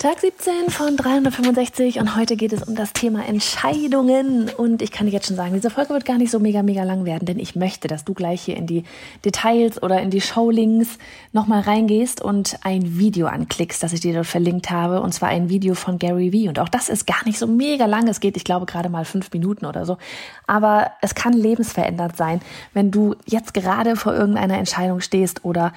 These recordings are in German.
Tag 17 von 365 und heute geht es um das Thema Entscheidungen. Und ich kann dir jetzt schon sagen, diese Folge wird gar nicht so mega, mega lang werden, denn ich möchte, dass du gleich hier in die Details oder in die Showlinks nochmal reingehst und ein Video anklickst, das ich dir dort verlinkt habe. Und zwar ein Video von Gary Vee. Und auch das ist gar nicht so mega lang. Es geht, ich glaube, gerade mal fünf Minuten oder so. Aber es kann lebensverändert sein, wenn du jetzt gerade vor irgendeiner Entscheidung stehst oder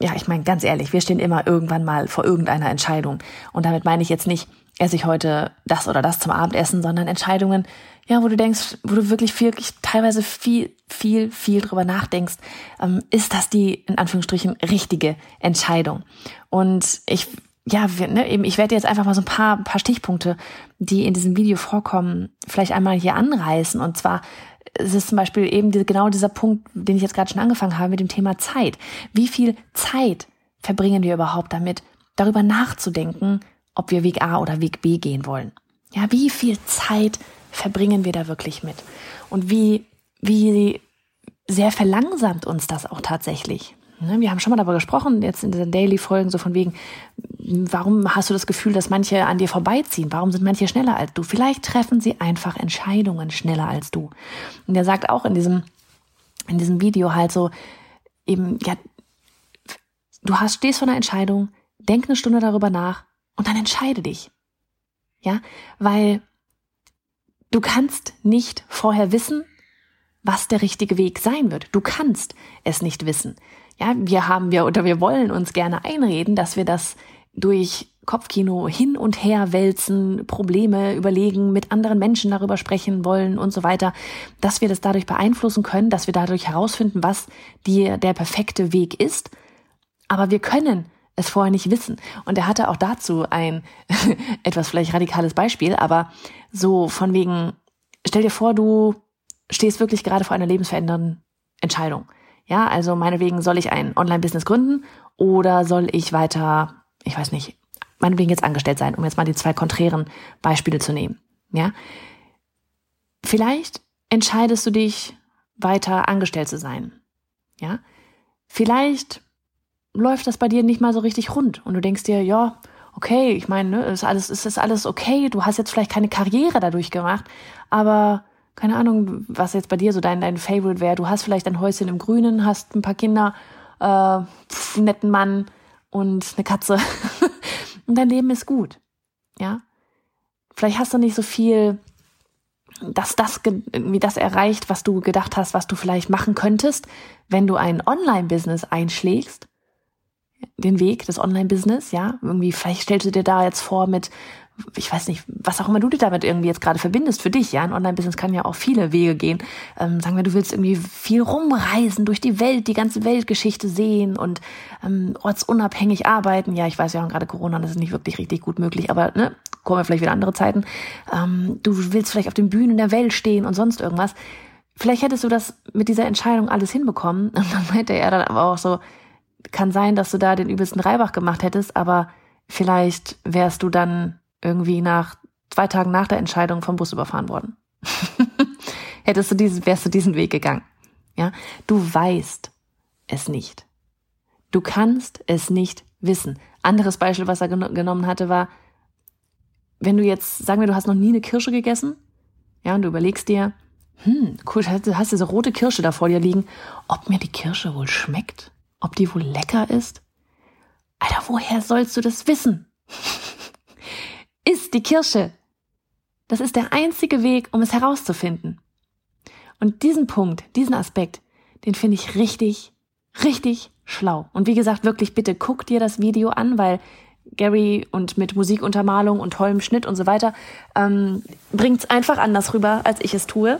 ja, ich meine, ganz ehrlich, wir stehen immer irgendwann mal vor irgendeiner Entscheidung. Und damit meine ich jetzt nicht, esse ich heute das oder das zum Abendessen, sondern Entscheidungen, ja, wo du denkst, wo du wirklich wirklich teilweise viel, viel, viel drüber nachdenkst, ähm, ist das die, in Anführungsstrichen, richtige Entscheidung? Und ich, ja, wir, ne, eben, ich werde jetzt einfach mal so ein paar, paar Stichpunkte, die in diesem Video vorkommen, vielleicht einmal hier anreißen. Und zwar es ist zum Beispiel eben diese, genau dieser Punkt, den ich jetzt gerade schon angefangen habe mit dem Thema Zeit. Wie viel Zeit verbringen wir überhaupt damit, darüber nachzudenken, ob wir Weg A oder Weg B gehen wollen? Ja, wie viel Zeit verbringen wir da wirklich mit? Und wie, wie sehr verlangsamt uns das auch tatsächlich? Ne, wir haben schon mal darüber gesprochen, jetzt in diesen Daily-Folgen, so von wegen, warum hast du das Gefühl, dass manche an dir vorbeiziehen? Warum sind manche schneller als du? Vielleicht treffen sie einfach Entscheidungen schneller als du. Und er sagt auch in diesem, in diesem Video halt so, eben, ja, du hast, stehst vor einer Entscheidung, denk eine Stunde darüber nach und dann entscheide dich. Ja, weil du kannst nicht vorher wissen, was der richtige Weg sein wird. Du kannst es nicht wissen. Ja, wir haben wir oder wir wollen uns gerne einreden, dass wir das durch Kopfkino hin und her wälzen, Probleme überlegen, mit anderen Menschen darüber sprechen wollen und so weiter, dass wir das dadurch beeinflussen können, dass wir dadurch herausfinden, was die, der perfekte Weg ist. Aber wir können es vorher nicht wissen. Und er hatte auch dazu ein etwas vielleicht radikales Beispiel, aber so von wegen, stell dir vor, du stehst wirklich gerade vor einer lebensverändernden Entscheidung. Ja, also meinetwegen soll ich ein Online-Business gründen oder soll ich weiter, ich weiß nicht, meinetwegen jetzt angestellt sein, um jetzt mal die zwei konträren Beispiele zu nehmen. Ja, vielleicht entscheidest du dich weiter angestellt zu sein. Ja, vielleicht läuft das bei dir nicht mal so richtig rund und du denkst dir, ja, okay, ich meine, ne, ist alles, ist das alles okay? Du hast jetzt vielleicht keine Karriere dadurch gemacht, aber keine Ahnung, was jetzt bei dir so dein, dein Favorite wäre. Du hast vielleicht ein Häuschen im Grünen, hast ein paar Kinder, äh, einen netten Mann und eine Katze. und dein Leben ist gut. Ja. Vielleicht hast du nicht so viel, dass das wie das erreicht, was du gedacht hast, was du vielleicht machen könntest, wenn du ein Online-Business einschlägst. Den Weg des Online-Business, ja. Irgendwie, vielleicht stellst du dir da jetzt vor mit ich weiß nicht, was auch immer du dir damit irgendwie jetzt gerade verbindest für dich, ja, ein Online-Business kann ja auch viele Wege gehen. Ähm, sagen wir, du willst irgendwie viel rumreisen durch die Welt, die ganze Weltgeschichte sehen und ähm, ortsunabhängig arbeiten. Ja, ich weiß ja auch gerade Corona, das ist nicht wirklich richtig gut möglich, aber ne, kommen wir vielleicht wieder andere Zeiten. Ähm, du willst vielleicht auf den Bühnen der Welt stehen und sonst irgendwas. Vielleicht hättest du das mit dieser Entscheidung alles hinbekommen. Und dann meinte er dann aber auch so, kann sein, dass du da den übelsten Reibach gemacht hättest, aber vielleicht wärst du dann irgendwie nach zwei Tagen nach der Entscheidung vom Bus überfahren worden. Hättest du diesen, wärst du diesen Weg gegangen. Ja, du weißt es nicht. Du kannst es nicht wissen. Anderes Beispiel, was er gen genommen hatte, war, wenn du jetzt, sagen wir, du hast noch nie eine Kirsche gegessen, ja, und du überlegst dir, hm, cool, du hast diese rote Kirsche da vor dir liegen, ob mir die Kirsche wohl schmeckt, ob die wohl lecker ist. Alter, woher sollst du das wissen? ist die Kirsche. Das ist der einzige Weg, um es herauszufinden. Und diesen Punkt, diesen Aspekt, den finde ich richtig, richtig schlau. Und wie gesagt, wirklich bitte guck dir das Video an, weil Gary und mit Musikuntermalung und tollem Schnitt und so weiter, ähm, bringt es einfach anders rüber, als ich es tue.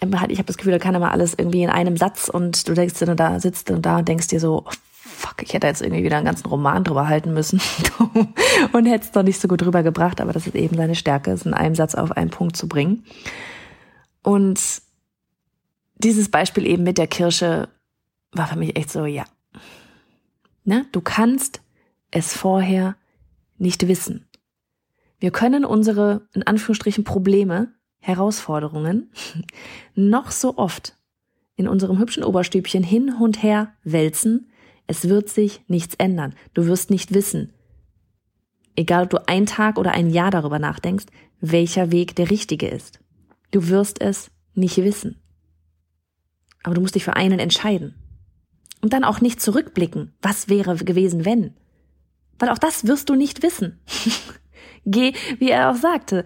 Ähm, ich habe das Gefühl, da kann immer alles irgendwie in einem Satz und du denkst du da, sitzt du da und denkst dir so, oh, fuck, ich hätte jetzt irgendwie wieder einen ganzen Roman drüber halten müssen und hätte es doch nicht so gut rübergebracht, aber das ist eben seine Stärke, es in einem Satz auf einen Punkt zu bringen. Und dieses Beispiel eben mit der Kirsche war für mich echt so, ja. Ne? Du kannst es vorher nicht wissen. Wir können unsere, in Anführungsstrichen, Probleme, Herausforderungen noch so oft in unserem hübschen Oberstübchen hin und her wälzen. Es wird sich nichts ändern. Du wirst nicht wissen, egal ob du einen Tag oder ein Jahr darüber nachdenkst, welcher Weg der richtige ist. Du wirst es nicht wissen. Aber du musst dich für einen entscheiden. Und dann auch nicht zurückblicken. Was wäre gewesen, wenn? Weil auch das wirst du nicht wissen. Geh, wie er auch sagte,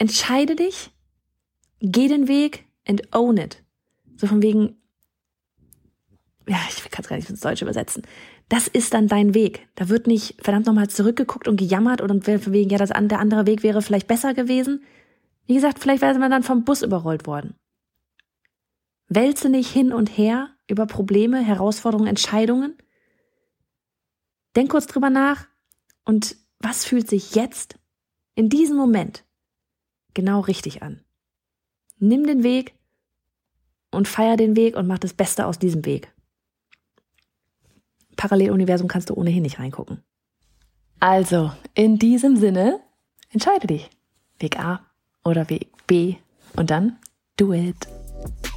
entscheide dich, geh den Weg and own it. So von wegen, ja, ich kann es gar nicht ins Deutsche übersetzen. Das ist dann dein Weg. Da wird nicht verdammt nochmal zurückgeguckt und gejammert und von wegen, ja, das, der andere Weg wäre vielleicht besser gewesen. Wie gesagt, vielleicht wäre man dann vom Bus überrollt worden. Wälze nicht hin und her über Probleme, Herausforderungen, Entscheidungen. Denk kurz drüber nach und was fühlt sich jetzt in diesem Moment genau richtig an? Nimm den Weg und feier den Weg und mach das Beste aus diesem Weg. Paralleluniversum kannst du ohnehin nicht reingucken. Also, in diesem Sinne, entscheide dich. Weg A oder Weg B und dann do it.